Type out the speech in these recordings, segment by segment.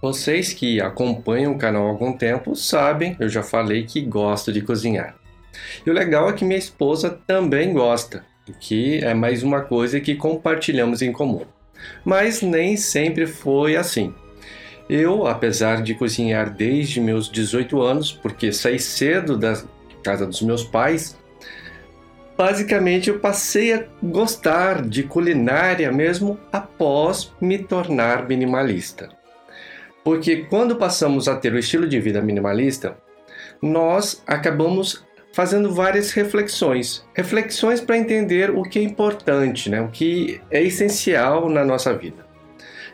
Vocês que acompanham o canal há algum tempo sabem, eu já falei que gosto de cozinhar. E o legal é que minha esposa também gosta, o que é mais uma coisa que compartilhamos em comum. Mas nem sempre foi assim. Eu, apesar de cozinhar desde meus 18 anos, porque saí cedo da casa dos meus pais, basicamente eu passei a gostar de culinária mesmo após me tornar minimalista. Porque quando passamos a ter o estilo de vida minimalista, nós acabamos fazendo várias reflexões. Reflexões para entender o que é importante, né? o que é essencial na nossa vida.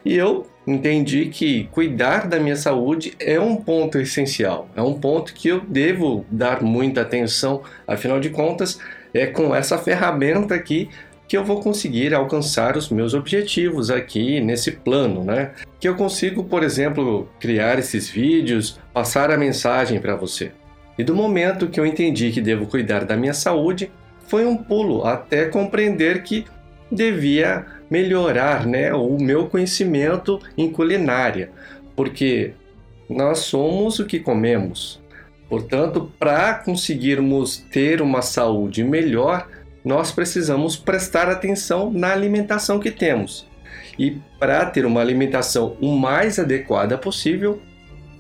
E eu entendi que cuidar da minha saúde é um ponto essencial, é um ponto que eu devo dar muita atenção, afinal de contas, é com essa ferramenta aqui que eu vou conseguir alcançar os meus objetivos aqui nesse plano, né? Que eu consigo, por exemplo, criar esses vídeos, passar a mensagem para você. E do momento que eu entendi que devo cuidar da minha saúde, foi um pulo até compreender que devia melhorar, né, o meu conhecimento em culinária, porque nós somos o que comemos. Portanto, para conseguirmos ter uma saúde melhor, nós precisamos prestar atenção na alimentação que temos. E para ter uma alimentação o mais adequada possível,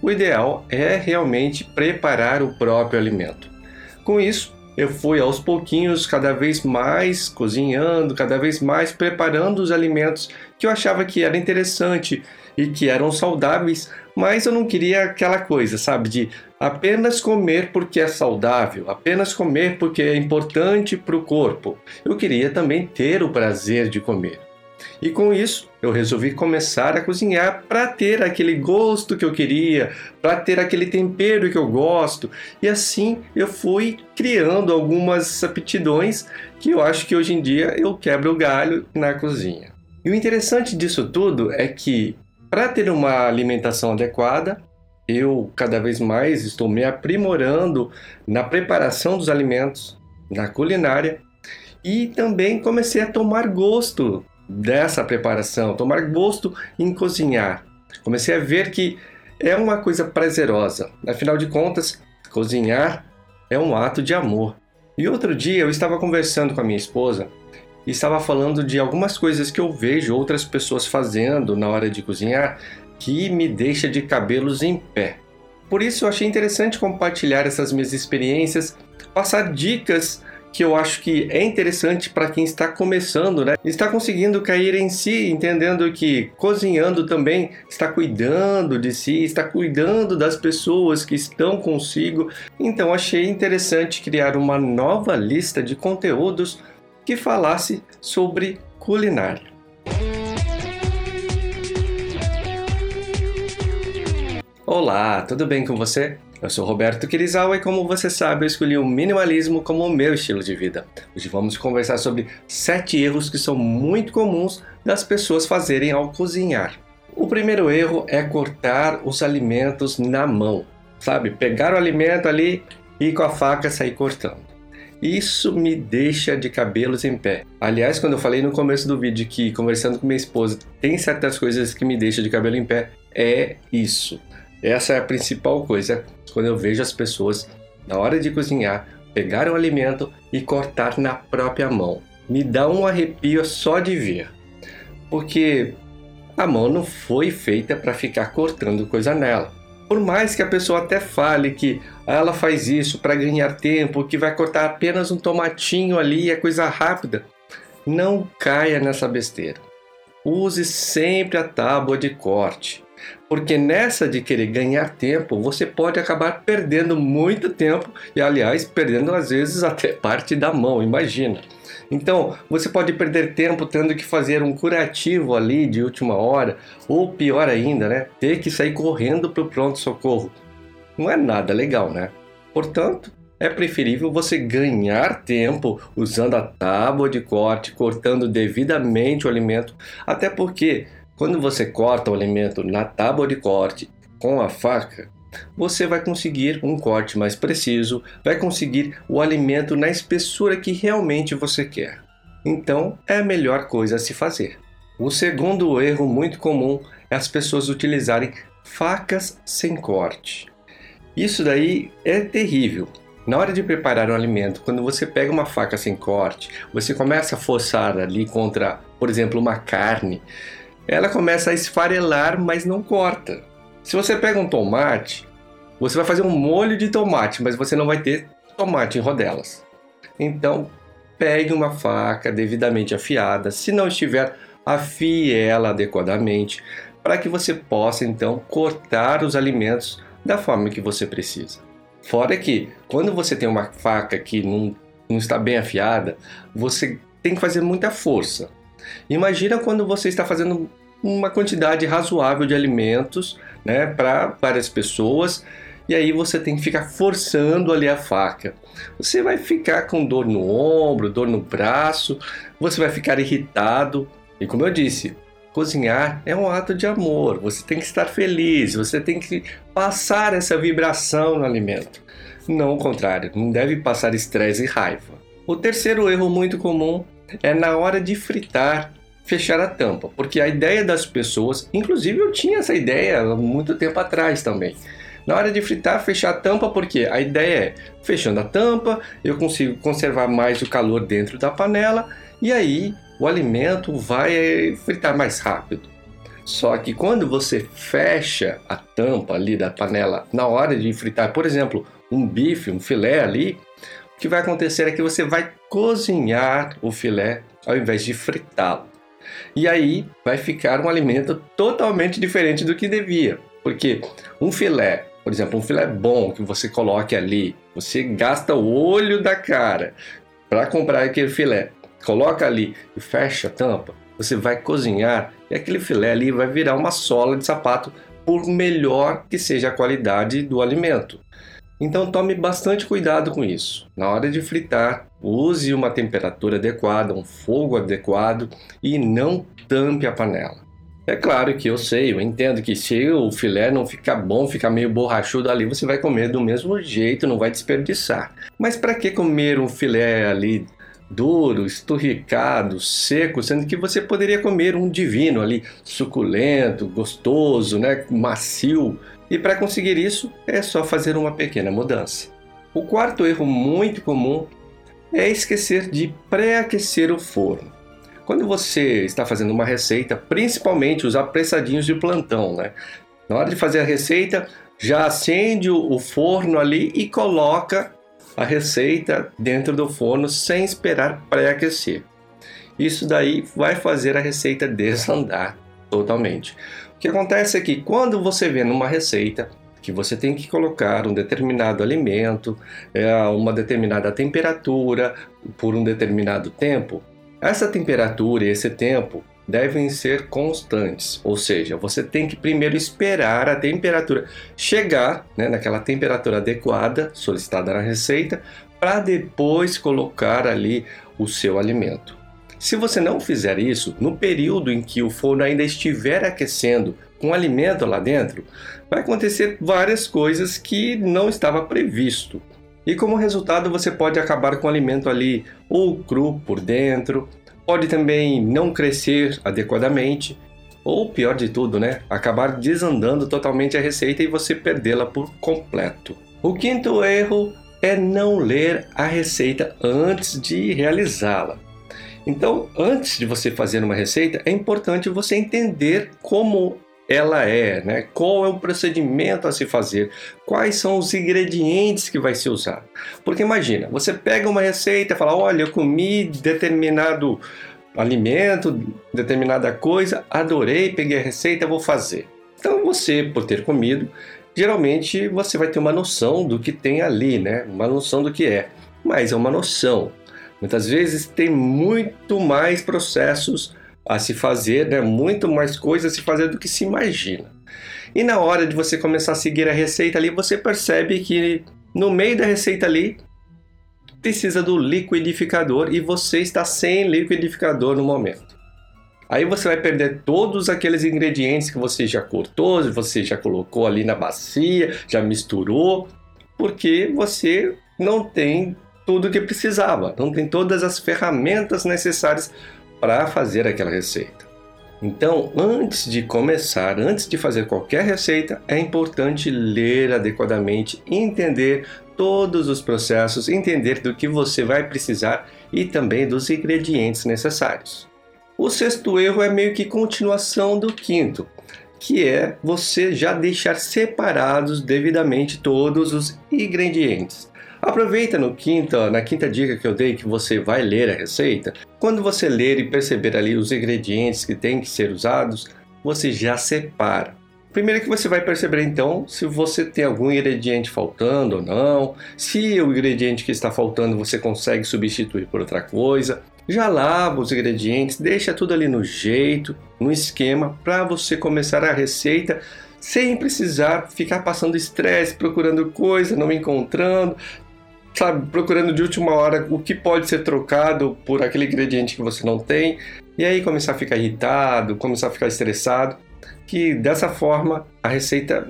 o ideal é realmente preparar o próprio alimento. Com isso, eu fui aos pouquinhos cada vez mais cozinhando, cada vez mais preparando os alimentos que eu achava que era interessante e que eram saudáveis, mas eu não queria aquela coisa, sabe, de apenas comer porque é saudável, apenas comer porque é importante para o corpo. Eu queria também ter o prazer de comer. E com isso, eu resolvi começar a cozinhar para ter aquele gosto que eu queria, para ter aquele tempero que eu gosto. E assim eu fui criando algumas aptidões que eu acho que hoje em dia eu quebro o galho na cozinha. E o interessante disso tudo é que para ter uma alimentação adequada, eu cada vez mais estou me aprimorando na preparação dos alimentos, na culinária e também comecei a tomar gosto dessa preparação, tomar gosto em cozinhar. Comecei a ver que é uma coisa prazerosa. Afinal de contas, cozinhar é um ato de amor. E outro dia eu estava conversando com a minha esposa e estava falando de algumas coisas que eu vejo outras pessoas fazendo na hora de cozinhar que me deixa de cabelos em pé. Por isso eu achei interessante compartilhar essas minhas experiências, passar dicas que eu acho que é interessante para quem está começando, né? Está conseguindo cair em si, entendendo que cozinhando também está cuidando de si, está cuidando das pessoas que estão consigo. Então achei interessante criar uma nova lista de conteúdos que falasse sobre culinária. Olá, tudo bem com você? Eu sou Roberto Kirizawa e como você sabe, eu escolhi o minimalismo como o meu estilo de vida. Hoje vamos conversar sobre 7 erros que são muito comuns das pessoas fazerem ao cozinhar. O primeiro erro é cortar os alimentos na mão, sabe? Pegar o alimento ali e com a faca sair cortando. Isso me deixa de cabelos em pé. Aliás, quando eu falei no começo do vídeo que conversando com minha esposa tem certas coisas que me deixam de cabelo em pé, é isso. Essa é a principal coisa quando eu vejo as pessoas, na hora de cozinhar, pegar o alimento e cortar na própria mão. Me dá um arrepio só de ver. Porque a mão não foi feita para ficar cortando coisa nela. Por mais que a pessoa até fale que ela faz isso para ganhar tempo, que vai cortar apenas um tomatinho ali, é coisa rápida, não caia nessa besteira. Use sempre a tábua de corte, porque nessa de querer ganhar tempo, você pode acabar perdendo muito tempo e, aliás, perdendo às vezes até parte da mão, imagina. Então, você pode perder tempo tendo que fazer um curativo ali de última hora, ou pior ainda, né? Ter que sair correndo para o pronto-socorro. Não é nada legal, né? Portanto, é preferível você ganhar tempo usando a tábua de corte, cortando devidamente o alimento, até porque quando você corta o alimento na tábua de corte com a faca, você vai conseguir um corte mais preciso, vai conseguir o alimento na espessura que realmente você quer. Então, é a melhor coisa a se fazer. O segundo erro muito comum é as pessoas utilizarem facas sem corte. Isso daí é terrível. Na hora de preparar um alimento, quando você pega uma faca sem corte, você começa a forçar ali contra, por exemplo, uma carne, ela começa a esfarelar, mas não corta. Se você pega um tomate, você vai fazer um molho de tomate, mas você não vai ter tomate em rodelas. Então, pegue uma faca devidamente afiada. Se não estiver, afie ela adequadamente para que você possa então cortar os alimentos da forma que você precisa. Fora que, quando você tem uma faca que não, não está bem afiada, você tem que fazer muita força. Imagina quando você está fazendo uma quantidade razoável de alimentos né, para várias pessoas e aí você tem que ficar forçando ali a faca. Você vai ficar com dor no ombro, dor no braço, você vai ficar irritado. E como eu disse, cozinhar é um ato de amor. Você tem que estar feliz, você tem que passar essa vibração no alimento. Não o contrário, não deve passar estresse e raiva. O terceiro erro muito comum é na hora de fritar fechar a tampa, porque a ideia das pessoas, inclusive eu tinha essa ideia há muito tempo atrás também. Na hora de fritar, fechar a tampa, porque a ideia é, fechando a tampa, eu consigo conservar mais o calor dentro da panela e aí o alimento vai fritar mais rápido. Só que quando você fecha a tampa ali da panela na hora de fritar, por exemplo, um bife, um filé ali, o que vai acontecer é que você vai cozinhar o filé ao invés de fritá-lo. E aí vai ficar um alimento totalmente diferente do que devia. Porque um filé por exemplo, um filé bom que você coloque ali, você gasta o olho da cara para comprar aquele filé, coloca ali e fecha a tampa, você vai cozinhar e aquele filé ali vai virar uma sola de sapato por melhor que seja a qualidade do alimento. Então tome bastante cuidado com isso. Na hora de fritar, use uma temperatura adequada, um fogo adequado e não tampe a panela. É claro que eu sei, eu entendo que se o filé não ficar bom, ficar meio borrachudo ali, você vai comer do mesmo jeito, não vai desperdiçar. Mas para que comer um filé ali duro, esturricado, seco, sendo que você poderia comer um divino ali, suculento, gostoso, né, macio? E para conseguir isso, é só fazer uma pequena mudança. O quarto erro muito comum é esquecer de pré-aquecer o forno. Quando você está fazendo uma receita, principalmente os apressadinhos de plantão, né? Na hora de fazer a receita, já acende o forno ali e coloca a receita dentro do forno sem esperar pré-aquecer. Isso daí vai fazer a receita desandar totalmente. O que acontece é que quando você vê numa receita que você tem que colocar um determinado alimento, é, uma determinada temperatura por um determinado tempo, essa temperatura e esse tempo devem ser constantes, ou seja, você tem que primeiro esperar a temperatura chegar né, naquela temperatura adequada solicitada na receita para depois colocar ali o seu alimento. Se você não fizer isso, no período em que o forno ainda estiver aquecendo com alimento lá dentro, vai acontecer várias coisas que não estava previsto. E como resultado, você pode acabar com o alimento ali ou cru por dentro, pode também não crescer adequadamente, ou pior de tudo, né, acabar desandando totalmente a receita e você perdê-la por completo. O quinto erro é não ler a receita antes de realizá-la. Então, antes de você fazer uma receita, é importante você entender como ela é, né? Qual é o procedimento a se fazer? Quais são os ingredientes que vai se usar? Porque imagina, você pega uma receita e fala: "Olha, eu comi determinado alimento, determinada coisa, adorei, peguei a receita, vou fazer". Então você, por ter comido, geralmente você vai ter uma noção do que tem ali, né? Uma noção do que é. Mas é uma noção. Muitas vezes tem muito mais processos a se fazer, né? muito mais coisas a se fazer do que se imagina. E na hora de você começar a seguir a receita ali, você percebe que no meio da receita ali precisa do liquidificador e você está sem liquidificador no momento. Aí você vai perder todos aqueles ingredientes que você já cortou, você já colocou ali na bacia, já misturou, porque você não tem tudo que precisava, não tem todas as ferramentas necessárias para fazer aquela receita. Então, antes de começar, antes de fazer qualquer receita, é importante ler adequadamente, entender todos os processos, entender do que você vai precisar e também dos ingredientes necessários. O sexto erro é meio que continuação do quinto, que é você já deixar separados devidamente todos os ingredientes. Aproveita no quinta, na quinta dica que eu dei que você vai ler a receita. Quando você ler e perceber ali os ingredientes que têm que ser usados, você já separa. Primeiro que você vai perceber então se você tem algum ingrediente faltando ou não, se o ingrediente que está faltando você consegue substituir por outra coisa. Já lava os ingredientes, deixa tudo ali no jeito, no esquema, para você começar a receita sem precisar ficar passando estresse, procurando coisa, não encontrando, sabe, procurando de última hora o que pode ser trocado por aquele ingrediente que você não tem, e aí começar a ficar irritado, começar a ficar estressado, que dessa forma a receita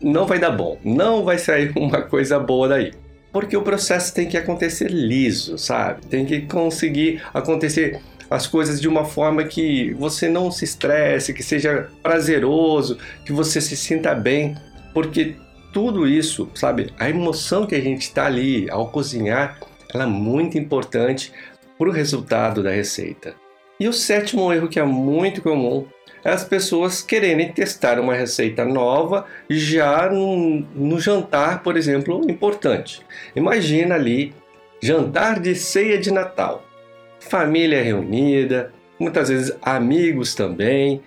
não vai dar bom, não vai sair uma coisa boa daí. Porque o processo tem que acontecer liso, sabe? Tem que conseguir acontecer as coisas de uma forma que você não se estresse, que seja prazeroso, que você se sinta bem, porque tudo isso, sabe, a emoção que a gente está ali ao cozinhar, ela é muito importante para o resultado da receita. E o sétimo erro que é muito comum é as pessoas quererem testar uma receita nova já no, no jantar, por exemplo, importante. Imagina ali jantar de ceia de Natal, família reunida, muitas vezes amigos também.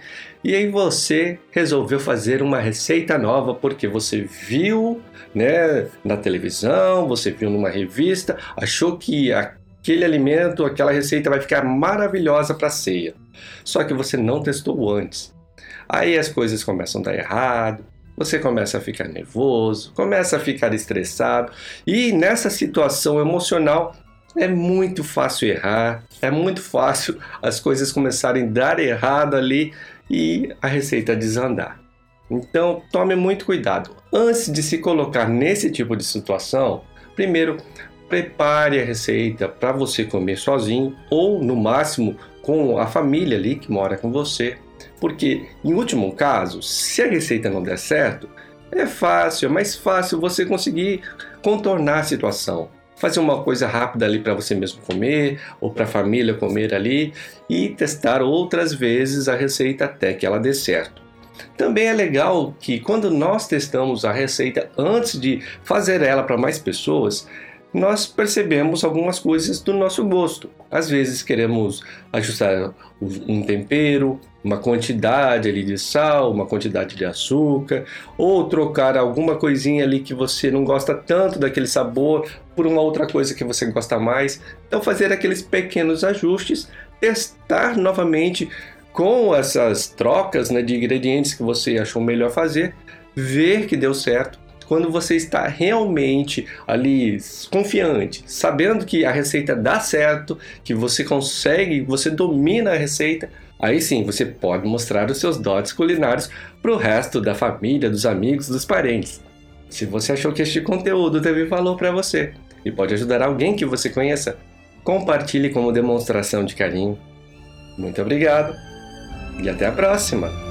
E aí você resolveu fazer uma receita nova porque você viu, né, na televisão, você viu numa revista, achou que aquele alimento, aquela receita vai ficar maravilhosa para ceia. Só que você não testou antes. Aí as coisas começam a dar errado, você começa a ficar nervoso, começa a ficar estressado, e nessa situação emocional é muito fácil errar, é muito fácil as coisas começarem a dar errado ali e a receita desandar. Então, tome muito cuidado. Antes de se colocar nesse tipo de situação, primeiro prepare a receita para você comer sozinho ou no máximo com a família ali que mora com você. Porque, em último caso, se a receita não der certo, é fácil, é mais fácil você conseguir contornar a situação fazer uma coisa rápida ali para você mesmo comer ou para a família comer ali e testar outras vezes a receita até que ela dê certo. Também é legal que quando nós testamos a receita antes de fazer ela para mais pessoas, nós percebemos algumas coisas do nosso gosto. Às vezes queremos ajustar um tempero, uma quantidade ali de sal, uma quantidade de açúcar, ou trocar alguma coisinha ali que você não gosta tanto daquele sabor por uma outra coisa que você gosta mais. Então fazer aqueles pequenos ajustes, testar novamente com essas trocas né, de ingredientes que você achou melhor fazer, ver que deu certo quando você está realmente ali confiante, sabendo que a receita dá certo, que você consegue, você domina a receita, aí sim você pode mostrar os seus dotes culinários para o resto da família, dos amigos, dos parentes. Se você achou que este conteúdo teve valor para você e pode ajudar alguém que você conheça, compartilhe como demonstração de carinho. Muito obrigado e até a próxima!